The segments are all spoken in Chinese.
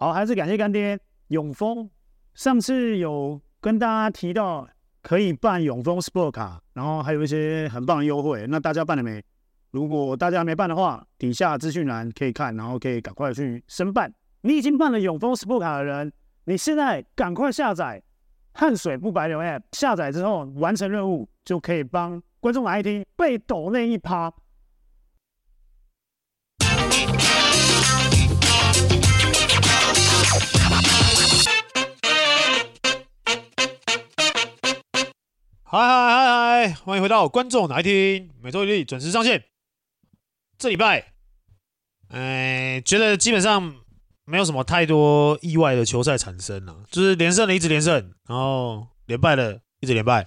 好，还是感谢干爹永丰。上次有跟大家提到可以办永丰 Sport 卡，然后还有一些很棒的优惠。那大家办了没？如果大家没办的话，底下资讯栏可以看，然后可以赶快去申办。你已经办了永丰 Sport 卡的人，你现在赶快下载汗水不白流 App，下载之后完成任务就可以帮观众来听被抖内一趴。嗨嗨嗨嗨！欢迎回到观众来听，每周一例准时上线。这礼拜，哎，觉得基本上没有什么太多意外的球赛产生了，就是连胜的一直连胜，然后连败的一直连败。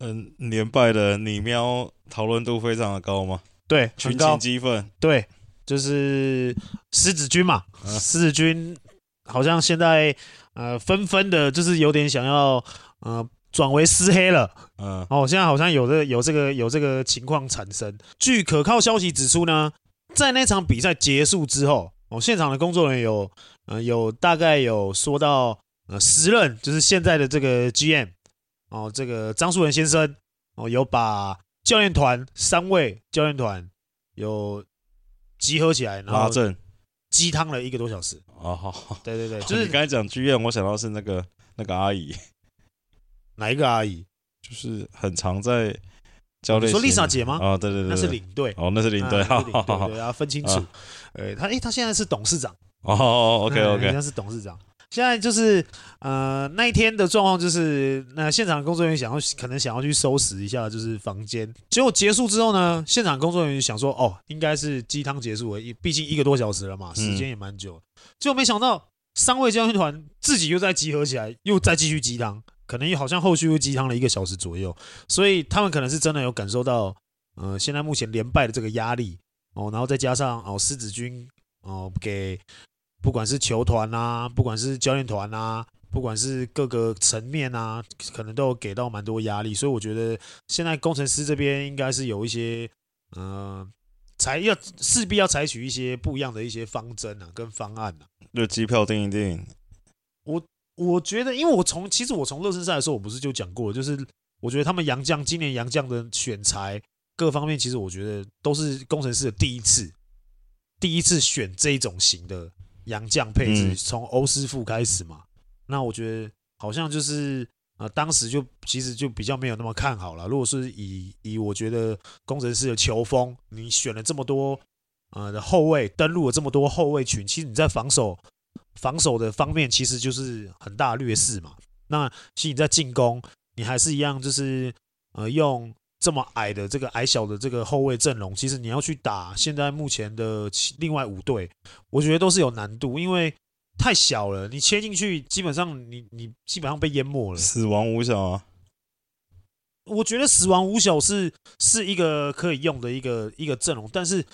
嗯，连败的你喵讨论度非常的高吗？对，群情激愤。对，就是狮子军嘛，狮、啊、子军好像现在呃纷纷的，就是有点想要呃。转为私黑了，嗯，哦，现在好像有这有这个有这个情况产生。据可靠消息指出呢，在那场比赛结束之后，哦，现场的工作人员有，呃，有大概有说到，呃，时任就是现在的这个 GM，哦，这个张树仁先生，哦，有把教练团三位教练团有集合起来，然后鸡汤了一个多小时。哦，好，对对对，就是你刚才讲剧院我想到是那个那个阿姨。哪一个阿姨？就是很常在教练。你说 Lisa 姐吗？啊、哦，对对对，那是领队。哦，那是领队，好好好，要分清楚。呃、啊，他诶，他现在是董事长。哦，OK OK，现在是董事长。现在就是呃，那一天的状况就是，那现场工作人员想要可能想要去收拾一下，就是房间。结果结束之后呢，现场工作人员想说，哦，应该是鸡汤结束了，毕竟一个多小时了嘛，时间也蛮久。结果没想到，三位教练团自己又再集合起来，又再继续鸡汤。可能也好像后续又鸡汤了一个小时左右，所以他们可能是真的有感受到，呃，现在目前连败的这个压力哦，然后再加上哦，狮子军哦，给不管是球团啊，不管是教练团啊，不管是各个层面啊，可能都有给到蛮多压力，所以我觉得现在工程师这边应该是有一些，呃，采要势必要采取一些不一样的一些方针啊，跟方案啊，就机票订一订，我。我觉得，因为我从其实我从热身赛的时候，我不是就讲过，就是我觉得他们杨将今年杨将的选材各方面，其实我觉得都是工程师的第一次，第一次选这一种型的杨将配置，从欧师傅开始嘛。那我觉得好像就是呃，当时就其实就比较没有那么看好了。如果是以以我觉得工程师的球风，你选了这么多呃的后卫，登录了这么多后卫群，其实你在防守。防守的方面其实就是很大劣势嘛。那其实你在进攻，你还是一样，就是呃用这么矮的这个矮小的这个后卫阵容，其实你要去打现在目前的另外五队，我觉得都是有难度，因为太小了，你切进去基本上你你基本上被淹没了，死亡五小啊。我觉得死亡五小是是一个可以用的一个一个阵容，但是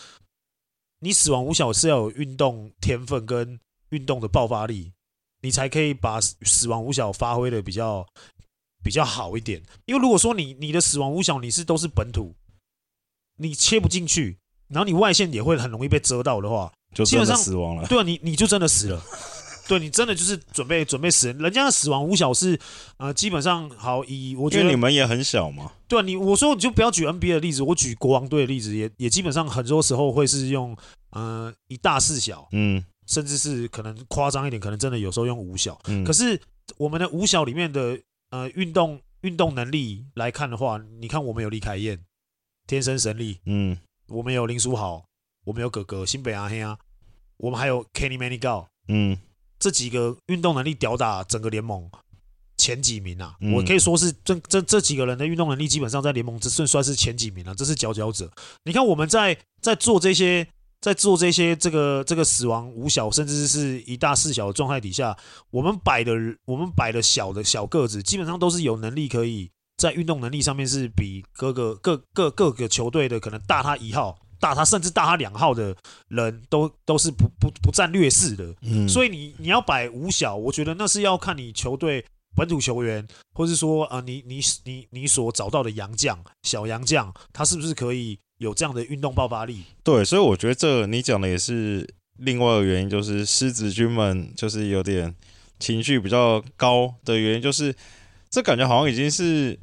你死亡五小是要有运动天分跟。运动的爆发力，你才可以把死亡五小发挥的比较比较好一点。因为如果说你你的死亡五小你是都是本土，你切不进去，然后你外线也会很容易被遮到的话，就基本上死亡了。对啊，你你就真的死了。对，你真的就是准备准备死人。人家的死亡五小是呃，基本上好以我觉得你们也很小嘛。对啊，你我说你就不要举 NBA 的例子，我举国王队的例子，也也基本上很多时候会是用呃一大四小，嗯。甚至是可能夸张一点，可能真的有时候用五小。嗯。可是我们的五小里面的呃运动运动能力来看的话，你看我们有李凯燕，天生神力。嗯。我们有林书豪，我们有哥哥新北阿黑啊，我们还有 Kenny Manigault。嗯。这几个运动能力吊打整个联盟前几名啊！嗯、我可以说是这这这几个人的运动能力基本上在联盟之算算是前几名了，这是佼佼者。你看我们在在做这些。在做这些这个这个死亡五小，甚至是一大四小的状态底下，我们摆的我们摆的小的小个子，基本上都是有能力可以在运动能力上面是比各个各各各个球队的可能大他一号，大他甚至大他两号的人都都是不不不占劣势的。嗯，所以你你要摆五小，我觉得那是要看你球队本土球员，或是说啊、呃，你你你你所找到的洋将小洋将，他是不是可以。有这样的运动爆发力，对，所以我觉得这你讲的也是另外一个原因就是狮子军们就是有点情绪比较高的原因，就是这感觉好像已经是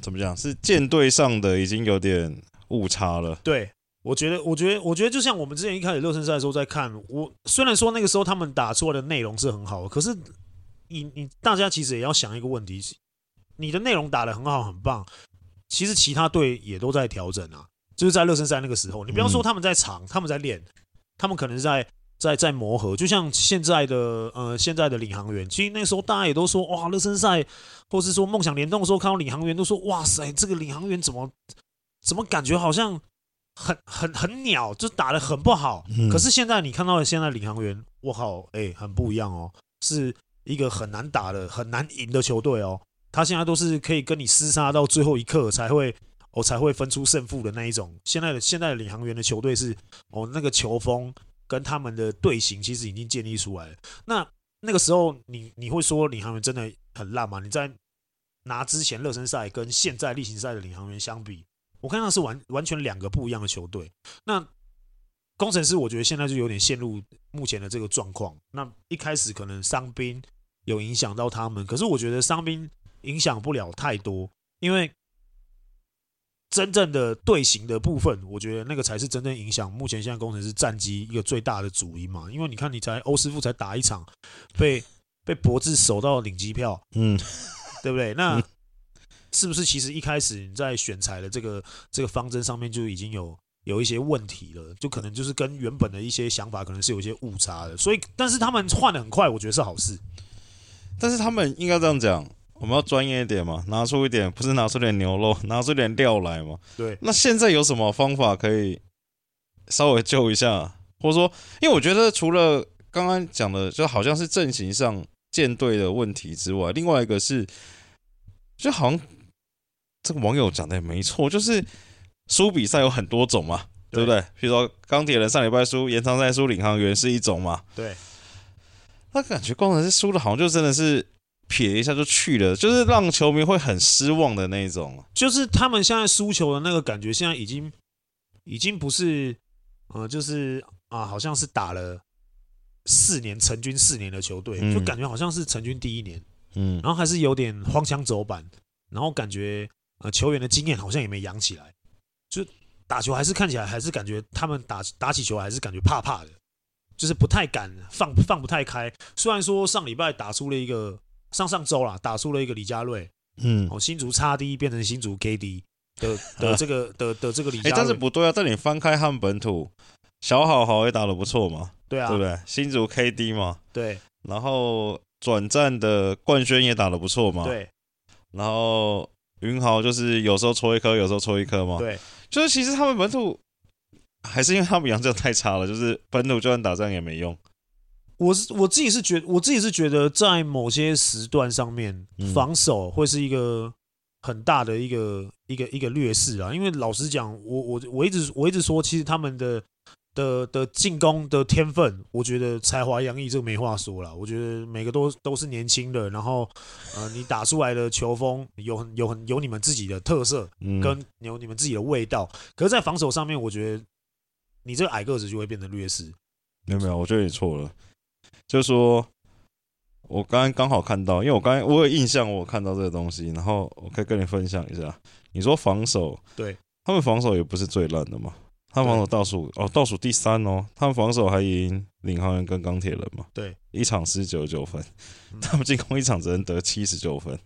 怎么讲，是舰队上的已经有点误差了。对，我觉得，我觉得，我觉得就像我们之前一开始热身赛的时候在看，我虽然说那个时候他们打出来的内容是很好的，可是你你大家其实也要想一个问题，你的内容打得很好很棒，其实其他队也都在调整啊。就是在热身赛那个时候，你不要说他们在场，他们在练，他们可能在在在磨合。就像现在的呃现在的领航员，其实那时候大家也都说哇，热身赛，或是说梦想联动的时候看到领航员都说哇塞，这个领航员怎么怎么感觉好像很很很鸟，就打得很不好。可是现在你看到的现在领航员，我靠，哎，很不一样哦，是一个很难打的、很难赢的球队哦。他现在都是可以跟你厮杀到最后一刻才会。我才会分出胜负的那一种。现在的现在的领航员的球队是哦，那个球风跟他们的队形其实已经建立出来了。那那个时候你你会说领航员真的很烂吗？你在拿之前热身赛跟现在例行赛的领航员相比，我看到是完完全两个不一样的球队。那工程师我觉得现在就有点陷入目前的这个状况。那一开始可能伤兵有影响到他们，可是我觉得伤兵影响不了太多，因为。真正的队形的部分，我觉得那个才是真正影响目前现在工程师战绩一个最大的主因嘛。因为你看，你才欧师傅才打一场，被被博智守到领机票，嗯，对不对？那是不是其实一开始你在选材的这个这个方针上面就已经有有一些问题了？就可能就是跟原本的一些想法可能是有一些误差的。所以，但是他们换的很快，我觉得是好事。但是他们应该这样讲。我们要专业一点嘛，拿出一点，不是拿出点牛肉，拿出点料来嘛。对。那现在有什么方法可以稍微救一下？或者说，因为我觉得除了刚刚讲的，就好像是阵型上舰队的问题之外，另外一个是，就好像这个网友讲的也没错，就是输比赛有很多种嘛，对，对不对？比如说钢铁人上礼拜输，延长赛输领航员是一种嘛。对。那感觉光是输的好像就真的是。撇一下就去了，就是让球迷会很失望的那种。就是他们现在输球的那个感觉，现在已经已经不是，呃，就是啊，好像是打了四年成军四年的球队，就感觉好像是成军第一年，嗯，然后还是有点荒腔走板，然后感觉呃球员的经验好像也没养起来，就打球还是看起来还是感觉他们打打起球还是感觉怕怕的，就是不太敢放放不太开。虽然说上礼拜打出了一个。上上周啦，打出了一个李佳瑞，嗯，哦，新竹差 D 变成新竹 KD 的 的这个的的这个李佳瑞，哎，但是不对啊，但你翻开他们本土，小好好也打得不错嘛，对啊，对不对？新竹 KD 嘛，对，然后转战的冠轩也打得不错嘛，对，然后云豪就是有时候戳一颗，有时候戳一颗嘛，对，就是其实他们本土还是因为他们洋将太差了，就是本土就算打仗也没用。我是我自己是觉，我自己是觉得在某些时段上面，防守会是一个很大的一个一个一个劣势啊。因为老实讲，我我我一直我一直说，其实他们的的的进攻的天分，我觉得才华洋溢，这个没话说了。我觉得每个都都是年轻的，然后呃，你打出来的球风有很有很有你们自己的特色，跟有你们自己的味道。可是，在防守上面，我觉得你这个矮个子就会变成劣势。没有没有，我觉得你错了。就是说，我刚刚刚好看到，因为我刚才我有印象，我看到这个东西，然后我可以跟你分享一下。你说防守，对，他们防守也不是最烂的嘛，他们防守倒数哦，倒数第三哦，他们防守还赢领航员跟钢铁人嘛，对，一场失九十九分，他们进攻一场只能得七十九分，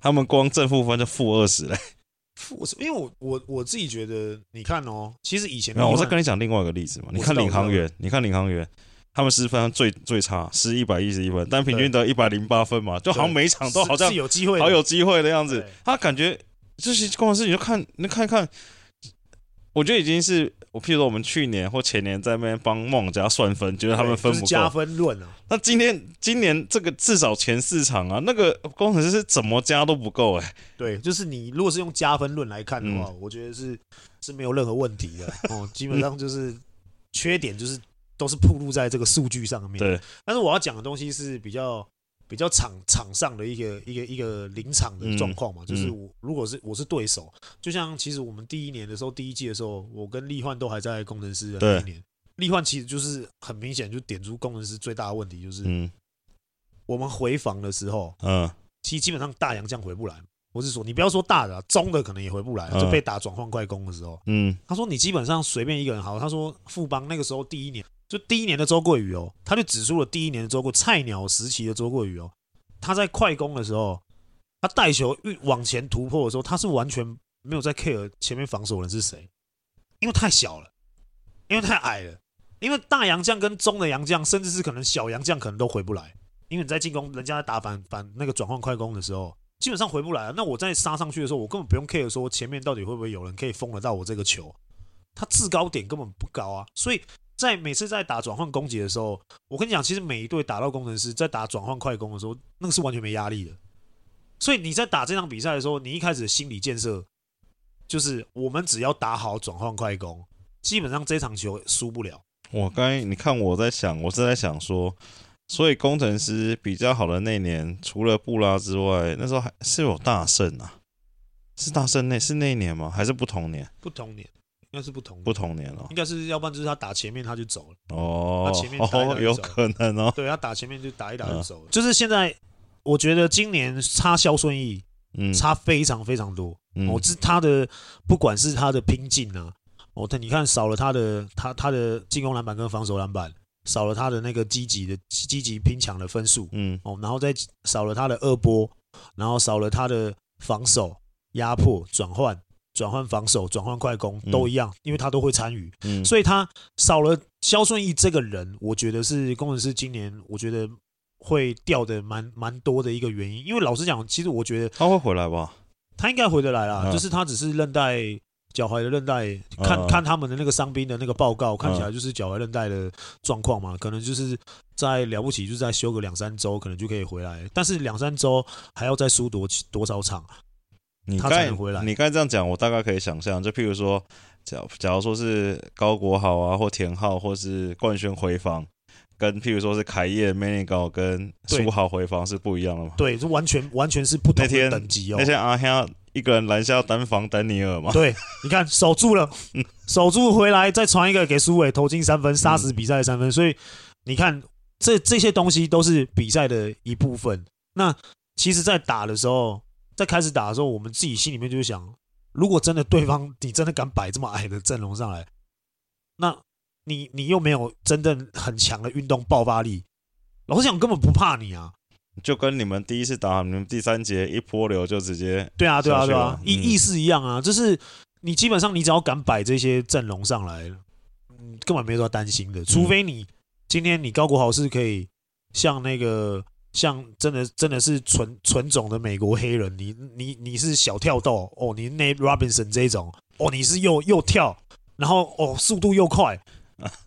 他们光正负分就负二十嘞，负，因为我我我自己觉得，你看哦，其实以前没有，我再跟你讲另外一个例子嘛，你看领航员，你看领航员。他们失分最最差，失一百一十一分，但平均得一百零八分嘛，就好像每一场都好像有机会，好有机会的样子。他感觉这些公司，你就看，你看一看，我觉得已经是我，譬如说我们去年或前年在那边帮梦家算分，觉得他们分不够，加分论啊。那今天今年这个至少前四场啊，那个工程师是怎么加都不够哎。对，就是你如果是用加分论来看的话，我觉得是是没有任何问题的哦。基本上就是缺点就是。都是暴露在这个数据上面。对，但是我要讲的东西是比较比较场场上的一个一个一个临场的状况嘛，就是我如果是我是对手，就像其实我们第一年的时候，第一季的时候，我跟立焕都还在工程师的那一年，立焕其实就是很明显就点出工程师最大的问题，就是嗯，我们回防的时候，嗯，其实基本上大洋将回不来。我是说，你不要说大的，中的可能也回不来，就被打转换快攻的时候，嗯，他说你基本上随便一个人好，他说富邦那个时候第一年就第一年的周桂宇哦，他就指出了第一年的周桂菜鸟时期的周桂宇哦，他在快攻的时候，他带球往前突破的时候，他是完全没有在 care 前面防守人是谁，因为太小了，因为太矮了，因为大洋将跟中的洋将，甚至是可能小洋将可能都回不来，因为你在进攻，人家在打反反那个转换快攻的时候。基本上回不来了。那我在杀上去的时候，我根本不用 care 说前面到底会不会有人可以封得到我这个球。他制高点根本不高啊，所以在每次在打转换攻击的时候，我跟你讲，其实每一队打到工程师在打转换快攻的时候，那个是完全没压力的。所以你在打这场比赛的时候，你一开始的心理建设就是我们只要打好转换快攻，基本上这场球输不了。我刚才你看我在想，我是在想说。所以工程师比较好的那年，除了布拉之外，那时候还是有大胜啊，是大胜那是那一年吗？还是不同年？不同年，应该是不同不同年哦。应该是要不然就是他打前面他就走了哦，他前面打有可能哦。对他打前面就打一打就走了。嗯、就是现在，我觉得今年差肖顺义，嗯，差非常非常多。嗯，我知他的不管是他的拼劲啊，哦，他你看少了他的他他的进攻篮板跟防守篮板。少了他的那个积极的积极拼抢的分数，嗯，哦，然后再少了他的二波，然后少了他的防守压迫转换转换防守转换快攻都一样，因为他都会参与，嗯，所以他少了肖顺义这个人，我觉得是工程师今年我觉得会掉的蛮蛮多的一个原因。因为老实讲，其实我觉得他会回来吧，他应该回得来啦，就是他只是韧带。脚踝的韧带，看看他们的那个伤兵的那个报告，看起来就是脚踝韧带的状况嘛，可能就是在了不起，就是在休个两三周，可能就可以回来。但是两三周还要再输多多少场，他才能回来？你刚才这样讲，我大概可以想象，就譬如说，假假如说是高国豪啊，或田浩，或是冠轩回防，跟譬如说是凯叶、梅尼高跟苏豪回防是不一样的嘛？对，这完全完全是不同的等级哦。那天阿香。一个人拦下单防丹尼尔嘛？对，你看守住了，守住回来再传一个给苏伟投进三分，杀死比赛的三分。所以你看这这些东西都是比赛的一部分。那其实，在打的时候，在开始打的时候，我们自己心里面就想：如果真的对方你真的敢摆这么矮的阵容上来，那你你又没有真正很强的运动爆发力，老实讲根本不怕你啊。就跟你们第一次打，你们第三节一波流就直接对啊对啊对啊，意意思一样啊，就是你基本上你只要敢摆这些阵容上来，嗯，根本没什么担心的。除非你今天你高国豪是可以像那个像真的真的是纯纯种的美国黑人，你你你是小跳豆哦，你 Nate Robinson 这种哦，你是又又跳，然后哦速度又快，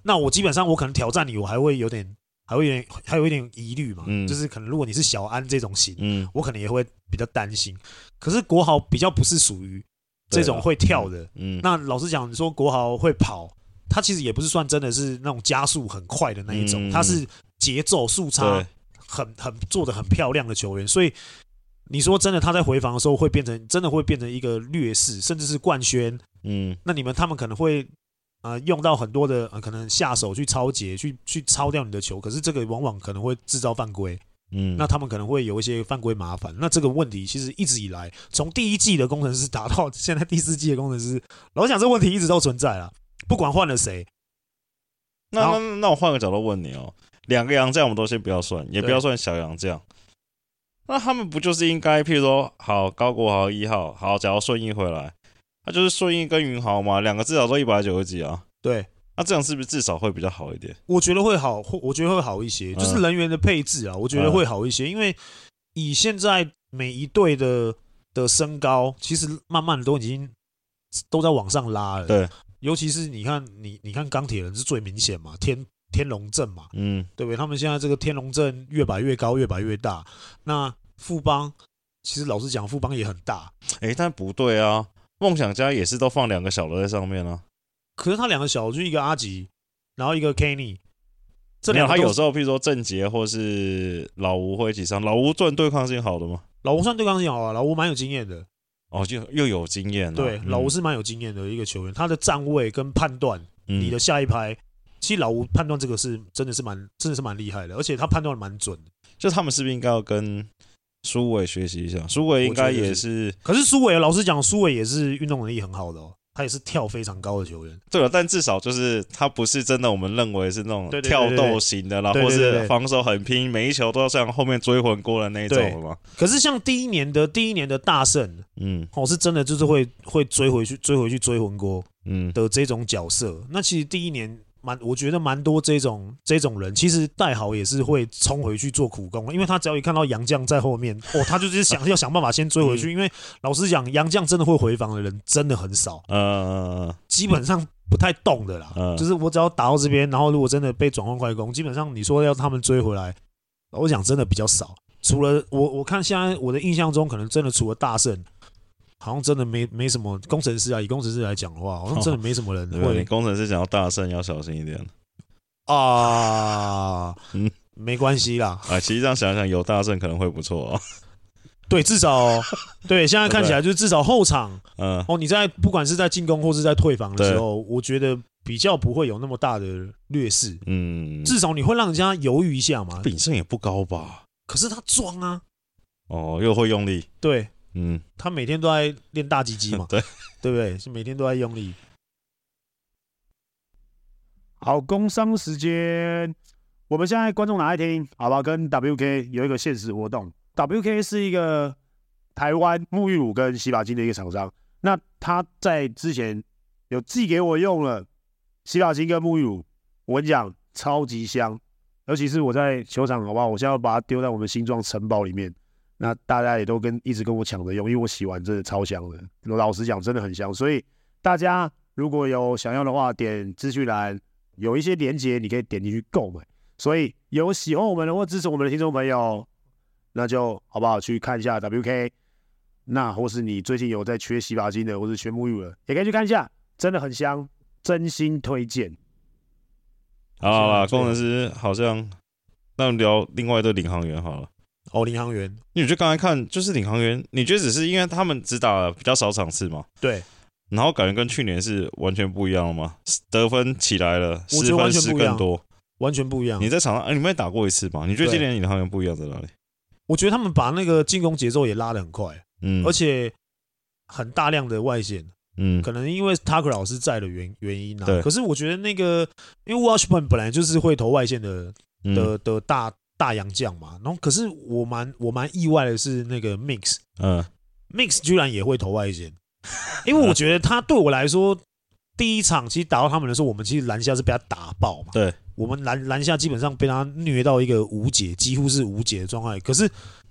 那我基本上我可能挑战你，我还会有点。还会有点，还有一点疑虑嘛，嗯、就是可能如果你是小安这种型，嗯、我可能也会比较担心。可是国豪比较不是属于这种会跳的，嗯嗯、那老实讲，你说国豪会跑，他其实也不是算真的是那种加速很快的那一种，嗯、他是节奏速差很很做的很漂亮的球员。所以你说真的，他在回防的时候会变成真的会变成一个劣势，甚至是冠宣。嗯，那你们他们可能会。呃，用到很多的呃，可能下手去超截，去去超掉你的球，可是这个往往可能会制造犯规，嗯，那他们可能会有一些犯规麻烦。那这个问题其实一直以来，从第一季的工程师 打到现在第四季的工程师，老想，这问题一直都存在了。不管换了谁，那那那我换个角度问你哦，两个洋将我们都先不要算，也不要算小洋将，那他们不就是应该，譬如说，好高国豪一号，好，假如顺义回来。他就是顺义跟云豪嘛，两个至少都一百九十几啊。对，那这样是不是至少会比较好一点？我觉得会好，我觉得会好一些，就是人员的配置啊，我觉得会好一些。因为以现在每一队的的身高，其实慢慢的都已经都在往上拉了。对，尤其是你看，你你看钢铁人是最明显嘛，天天龙镇嘛，嗯，对不对？他们现在这个天龙镇越摆越高，越摆越大。那富邦其实老实讲，富邦也很大。哎，但不对啊。梦想家也是都放两个小的在上面啊，可是他两个小就一个阿吉，然后一个 Kenny，这两个他有时候譬如说郑杰或是老吴会一起上，老吴算对抗性好的吗？老吴算对抗性好啊，老吴蛮有经验的，哦，就又有经验了，对，老吴是蛮有经验的一个球员，他的站位跟判断，你的下一拍其实老吴判断这个是真的是蛮真的是蛮厉害的，而且他判断的蛮准的。就他们是不是应该要跟苏伟学习一下？苏伟应该也是，可是苏伟老实讲，苏伟也是运动能力很好的哦。他也是跳非常高的球员，对了，但至少就是他不是真的我们认为是那种跳斗型的啦，或是防守很拼，每一球都要像后面追魂过的那一种的嘛。可是像第一年的第一年的大胜，嗯，我是真的就是会会追回去追回去追魂锅，嗯的这种角色。嗯、那其实第一年。蛮，我觉得蛮多这种这种人，其实戴豪也是会冲回去做苦工，因为他只要一看到杨将在后面，哦，他就是想要想办法先追回去。因为老实讲，杨将真的会回防的人真的很少，嗯，基本上不太动的啦。就是我只要打到这边，然后如果真的被转换快攻，基本上你说要他们追回来，我讲真的比较少。除了我，我看现在我的印象中，可能真的除了大圣。好像真的没没什么工程师啊，以工程师来讲的话，好像真的没什么人会。哦、你工程师想要大胜，要小心一点啊。嗯，没关系啦。啊，其实这样想想，有大胜可能会不错哦。对，至少对现在看起来，就是至少后场，嗯，哦，你在不管是在进攻或是在退防的时候，我觉得比较不会有那么大的劣势。嗯，至少你会让人家犹豫一下嘛。炳胜也不高吧？可是他装啊。哦，又会用力。对。嗯，他每天都在练大鸡鸡嘛，对，对不对？是每天都在用力。好，工商时间，我们现在观众拿来听？好吧，跟 WK 有一个限时活动。WK 是一个台湾沐浴乳跟洗发精的一个厂商。那他在之前有寄给我用了洗发精跟沐浴乳，我跟你讲，超级香。尤其是我在球场，好不好？我现在要把它丢在我们新庄城堡里面。那大家也都跟一直跟我抢着用，因为我洗完真的超香的。老实讲，真的很香。所以大家如果有想要的话，点资讯栏有一些链接，你可以点进去购买。所以有喜欢我们的或支持我们的听众朋友，那就好不好去看一下 WK。那或是你最近有在缺洗发精的，或是缺沐浴乳的，也可以去看一下，真的很香，真心推荐。好了工程师好像，那我们聊另外一个领航员好了。哦，领航员，你觉得刚才看就是领航员，你觉得只是因为他们只打了比较少场次吗？对，然后感觉跟去年是完全不一样了吗？得分起来了，失分失更多，完全不一样。你在场上，哎，你们也打过一次吗？你觉得今年领航员不一样在哪里？我觉得他们把那个进攻节奏也拉得很快，嗯，而且很大量的外线，嗯，可能因为 Tucker 老师在的原原因啊。对。可是我觉得那个，因为 Washburn 本来就是会投外线的的的大。大洋将嘛，然后可是我蛮我蛮意外的是那个 Mix，嗯，Mix 居然也会投外线，因为我觉得他对我来说，第一场其实打到他们的时候，我们其实篮下是被他打爆嘛，对，我们篮篮下基本上被他虐到一个无解，几乎是无解的状态，可是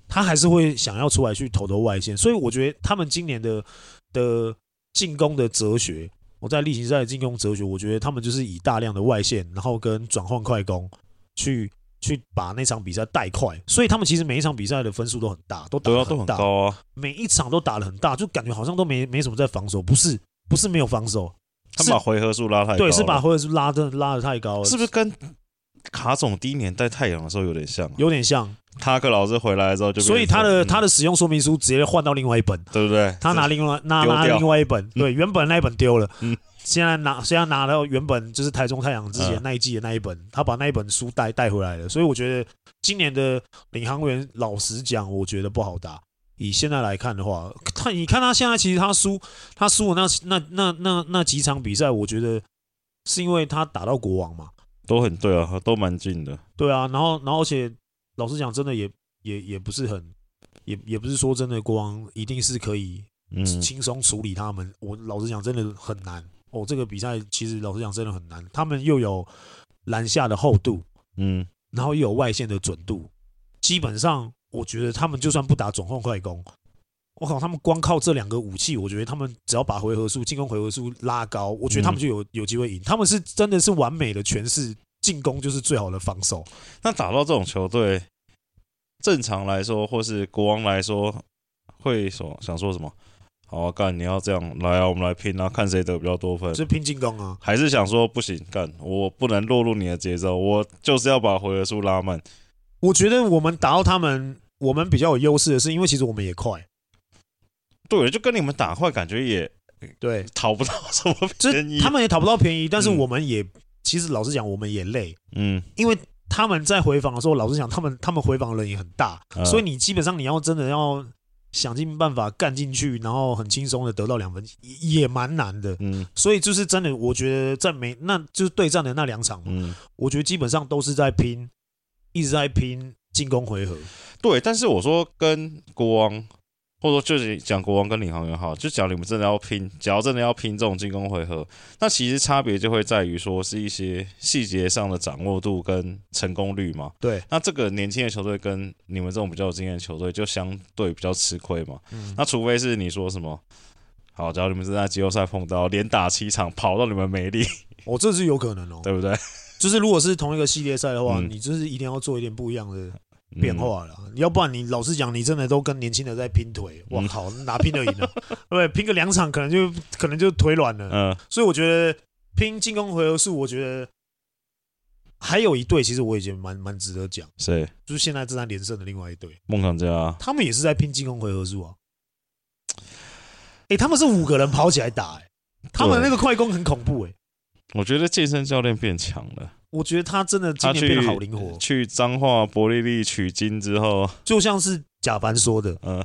他还是会想要出来去投投外线，所以我觉得他们今年的的进攻的哲学，我在例行赛的进攻哲学，我觉得他们就是以大量的外线，然后跟转换快攻去。去把那场比赛带快，所以他们其实每一场比赛的分数都很大，都打得很大，高啊，每一场都打得很大，就感觉好像都没没什么在防守，不是不是没有防守，他们把回合数拉太高，对，是把回合数拉的拉的太高了，是不是跟卡总第一年带太阳的时候有点像？有点像，塔克老师回来之后就，所以他的他的使用说明书直接换到另外一本，对不对？他拿另外拿拿另外一本，对，原本那一本丢了，嗯。现在拿现在拿到原本就是台中太阳之前那一季的那一本，他把那一本书带带回来了，所以我觉得今年的领航员，老实讲，我觉得不好打。以现在来看的话，他你看他现在其实他输他输的那那那那那几场比赛，我觉得是因为他打到国王嘛，都很对啊，都蛮近的。对啊，然后然后而且老实讲，真的也也也不是很也也不是说真的国王一定是可以轻松处理他们。我老实讲，真的很难。哦，这个比赛其实老实讲真的很难。他们又有篮下的厚度，嗯，然后又有外线的准度。基本上，我觉得他们就算不打总控快攻，我靠，他们光靠这两个武器，我觉得他们只要把回合数、进攻回合数拉高，我觉得他们就有有机会赢。他们是真的是完美的诠释，进攻就是最好的防守。那打到这种球队，正常来说，或是国王来说，会说想说什么？好啊，干！你要这样来啊，我们来拼啊，看谁得比较多分。是拼进攻啊，还是想说不行？干！我不能落入你的节奏，我就是要把回合数拉慢。我觉得我们打到他们，我们比较有优势的是，因为其实我们也快。对，就跟你们打坏，感觉也对，讨不到什么便宜。他们也讨不到便宜，但是我们也其实老实讲，我们也累，嗯，因为他们在回访的时候，老实讲，他们他们回访的人也很大，呃、所以你基本上你要真的要想尽办法干进去，然后很轻松的得到两分，也蛮难的，嗯，所以就是真的，我觉得在每那就是对战的那两场嘛，嗯，我觉得基本上都是在拼，一直在拼进攻回合，对，但是我说跟国王。或者说，就是讲国王跟领航员好，就讲你们真的要拼，假如真的要拼这种进攻回合，那其实差别就会在于说是一些细节上的掌握度跟成功率嘛。对，那这个年轻的球队跟你们这种比较有经验的球队就相对比较吃亏嘛。嗯。那除非是你说什么，好，假如你们是在季后赛碰到连打七场跑到你们没力，哦，这是有可能哦，对不对？就是如果是同一个系列赛的话，嗯，你就是一定要做一点不一样的。变化了，要不然你老实讲，你真的都跟年轻的在拼腿，我靠，哪拼得赢呢？对，拼个两场可能就可能就腿软了。嗯，所以我觉得拼进攻回合数，我觉得还有一队，其实我已经蛮蛮值得讲。谁？就是现在正在连胜的另外一队梦想家，他们也是在拼进攻回合数啊。哎，他们是五个人跑起来打，哎，他们那个快攻很恐怖，哎。我觉得健身教练变强了。我觉得他真的今年变得好灵活。去彰化伯利利取经之后，就像是贾凡说的，嗯，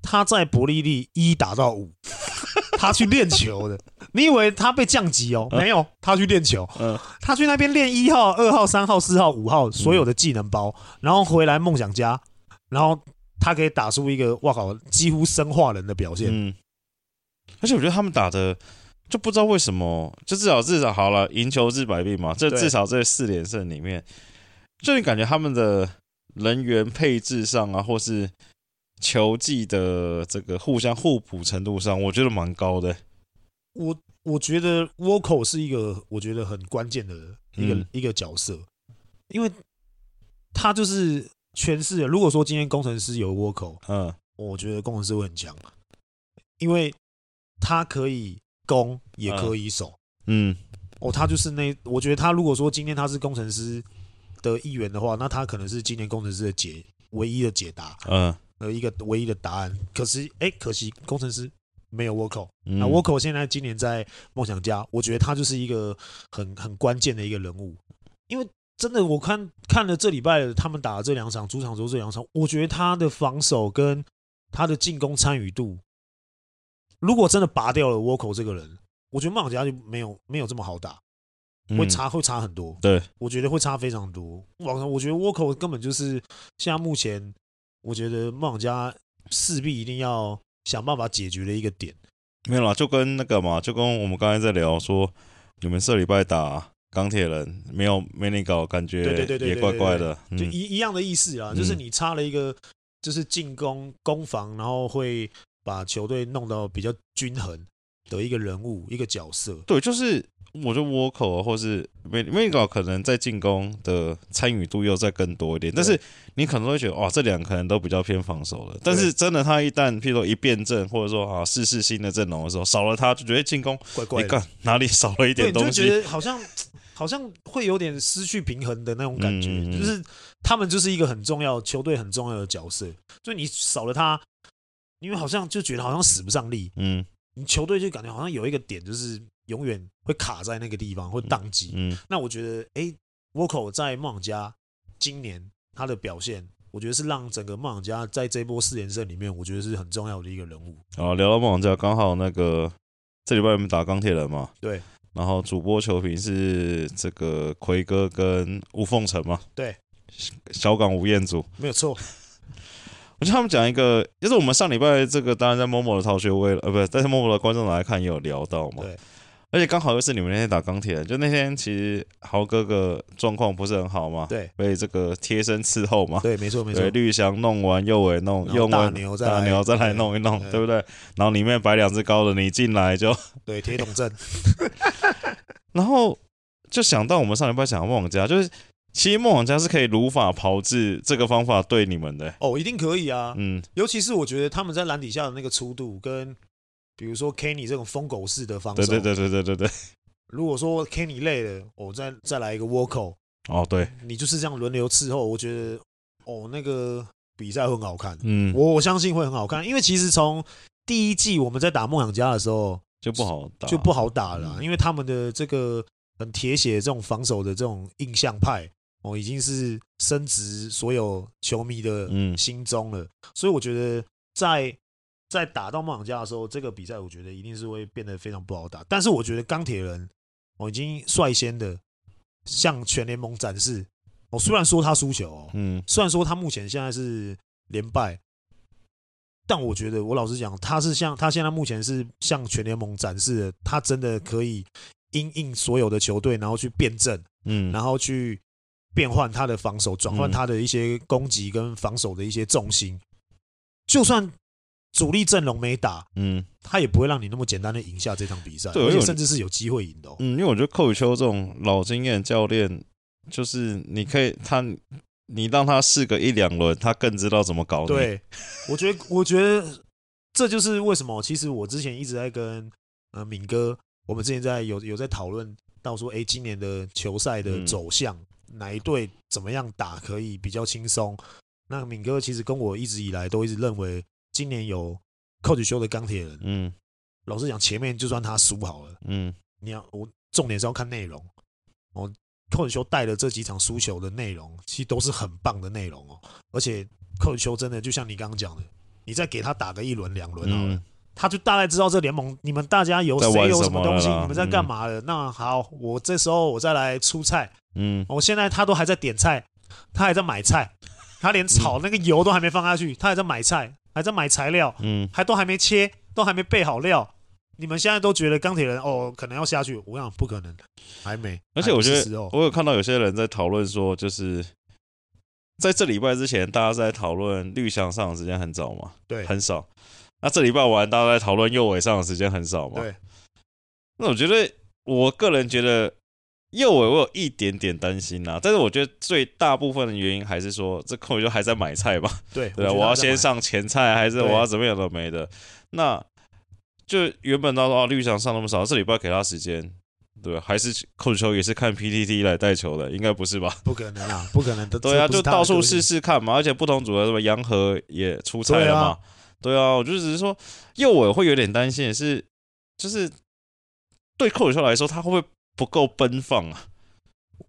他在伯利利一打到五，他去练球的。你以为他被降级哦？没有，他去练球。嗯，他去那边练一号、二号、三号、四号、五号所有的技能包，然后回来梦想家，然后他可以打出一个哇靠，几乎生化人的表现。嗯，而且我觉得他们打的。就不知道为什么，就至少至少好了，赢球治百病嘛。这至少这四连胜里面，就你感觉他们的人员配置上啊，或是球技的这个互相互补程度上，我觉得蛮高的。我我觉得沃口是一个我觉得很关键的一个、嗯、一个角色，因为他就是诠释了。如果说今天工程师有沃口，嗯，我觉得工程师会很强，因为他可以。攻也可以守，嗯，哦，他就是那，我觉得他如果说今天他是工程师的一员的话，那他可能是今年工程师的解唯一的解答，嗯，呃，一个唯一的答案。可是，哎，可惜工程师没有沃口，那沃口现在今年在梦想家，我觉得他就是一个很很关键的一个人物，因为真的我看看了这礼拜他们打的这两场主场之后这两场，我觉得他的防守跟他的进攻参与度。如果真的拔掉了沃口这个人，我觉得梦想家就没有没有这么好打，会差会差很多。对，我觉得会差非常多。网上我觉得倭寇根本就是现在目前，我觉得梦想家势必一定要想办法解决的一个点。没有啦，就跟那个嘛，就跟我们刚才在聊说，你们这礼拜打钢铁人没有没你搞，感觉也怪怪的，就一一样的意思啊，就是你差了一个，就是进攻攻防，然后会。把球队弄到比较均衡的一个人物，一个角色。对，就是我觉得沃克啊，或是梅梅高可能在进攻的参与度又再更多一点。但是你可能会觉得，哇，这两个可能都比较偏防守了。但是真的，他一旦譬如说一变阵，或者说啊试试新的阵容的时候，少了他就觉得进攻怪怪的，哪里少了一点东西，就觉得好像好像会有点失去平衡的那种感觉。就是他们就是一个很重要球队很重要的角色，所以你少了他。因为好像就觉得好像使不上力，嗯，你球队就感觉好像有一个点，就是永远会卡在那个地方，会宕机。嗯，那我觉得，哎，沃口在梦想家今年他的表现，我觉得是让整个梦想家在这波四连胜里面，我觉得是很重要的一个人物。啊，聊到梦想家，刚好那个这礼拜我们打钢铁人嘛，对，然后主播球评是这个奎哥跟吴凤城嘛，对，小港吴彦祖，没有错。我觉得他们讲一个，就是我们上礼拜这个，当然在某某的逃学威了，呃，不是，在某某的观众来看也有聊到嘛。对。而且刚好又是你们那天打钢铁，就那天其实豪哥哥状况不是很好嘛。对。被这个贴身伺候嘛。对，没错没错。绿翔弄完右尾弄，用完 大牛再牛再来弄一弄，对，对不对？然后里面摆两只高的，你进来就 对铁桶阵。然后就想到我们上礼拜讲的梦想家，就是。其实梦想家是可以如法炮制这个方法对你们的哦，一定可以啊。嗯，尤其是我觉得他们在篮底下的那个粗度，跟比如说 Kenny 这种疯狗式的方式，对对对对对对对。如果说 Kenny 累了，我、哦、再再来一个 Walker 哦，对，你就是这样轮流伺候，我觉得哦，那个比赛会很好看。嗯，我我相信会很好看，因为其实从第一季我们在打梦想家的时候就不好打，就不好打了，嗯、因为他们的这个。很铁血这种防守的这种印象派哦，已经是深植所有球迷的心中了。所以我觉得在在打到梦想家的时候，这个比赛我觉得一定是会变得非常不好打。但是我觉得钢铁人我已经率先的向全联盟展示，哦，虽然说他输球哦，嗯，虽然说他目前现在是连败。但我觉得，我老实讲，他是像他现在目前是向全联盟展示的，他真的可以因应所有的球队，然后去辩证，嗯，然后去变换他的防守，转换他的一些攻击跟防守的一些重心。就算主力阵容没打，嗯，他也不会让你那么简单的赢下这场比赛，而且甚至是有机会赢的。嗯，因为我觉得寇宇秋这种老经验教练，就是你可以他。你让他试个一两轮，他更知道怎么搞你。对，我觉得，我觉得这就是为什么。其实我之前一直在跟呃敏哥，我们之前在有有在讨论到说，哎，今年的球赛的走向，嗯、哪一队怎么样打可以比较轻松？那敏哥其实跟我一直以来都一直认为，今年有 Coach 邱的钢铁人，嗯，老实讲，前面就算他输好了，嗯，你要我重点是要看内容，哦。寇子修带的这几场输球的内容，其实都是很棒的内容哦。而且寇子修真的就像你刚刚讲的，你再给他打个一轮两轮好了，嗯、他就大概知道这联盟你们大家有谁有什么东西，你们在干嘛的。嗯、那好，我这时候我再来出菜。嗯，我现在他都还在点菜，他还在买菜，他连炒那个油都还没放下去，他还在买菜，还在买材料，嗯，还都还没切，都还没备好料。你们现在都觉得钢铁人哦，可能要下去，我想不可能，还没。而且我觉得，我有看到有些人在讨论说，就是在这礼拜之前，大家在讨论绿翔上的时间很早嘛，对，很少。那这礼拜完，大家在讨论右尾上的时间很少嘛，对。那我觉得，我个人觉得右尾我有一点点担心呐，但是我觉得最大部分的原因还是说，这扣就还在买菜吧，对对，我要先上前菜，还是我要怎么样都没的，那。就原本到时候绿翔上那么少，这礼拜给他时间，对，还是控球也是看 PTT 来带球的，应该不是吧？不可能啊，不可能的。对啊，就到处试试看嘛，而且不同组合什么杨和也出差了嘛，对啊，我就只是说右尾会有点担心的是，就是对扣球来说，他会不会不够奔放啊？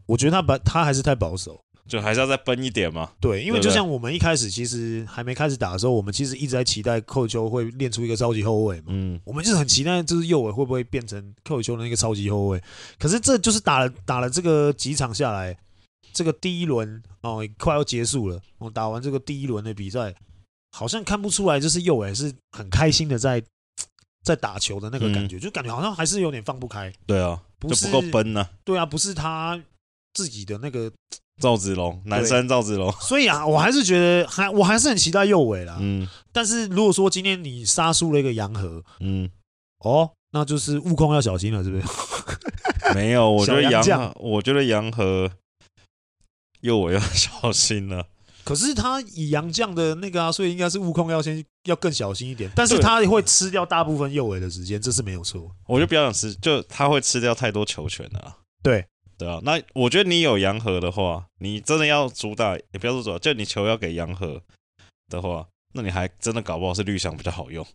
我觉得他把他还是太保守。就还是要再奔一点嘛？对，因为就像我们一开始其实还没开始打的时候，我们其实一直在期待扣球会练出一个超级后卫嘛。嗯，我们就是很期待，就是右尾会不会变成扣球的那个超级后卫？可是这就是打了打了这个几场下来，这个第一轮哦快要结束了，我打完这个第一轮的比赛，好像看不出来，就是右伟是很开心的在 在打球的那个感觉，嗯、就感觉好像还是有点放不开。对啊，不是不够奔呢、啊。对啊，不是他自己的那个。赵子龙，南山赵子龙，所以啊，我还是觉得还我还是很期待右伟啦。嗯，但是如果说今天你杀输了一个杨和，嗯，哦，那就是悟空要小心了，是不是？没有，我觉得杨，我觉得杨和右伟要小心了。可是他以杨将的那个啊，所以应该是悟空要先要更小心一点。但是他会吃掉大部分右尾的时间，这是没有错。我就比较想吃，就他会吃掉太多球权了。对。对啊，那我觉得你有杨和的话，你真的要主打，也不要说主打，就你球要给杨和的话，那你还真的搞不好是绿翔比较好用，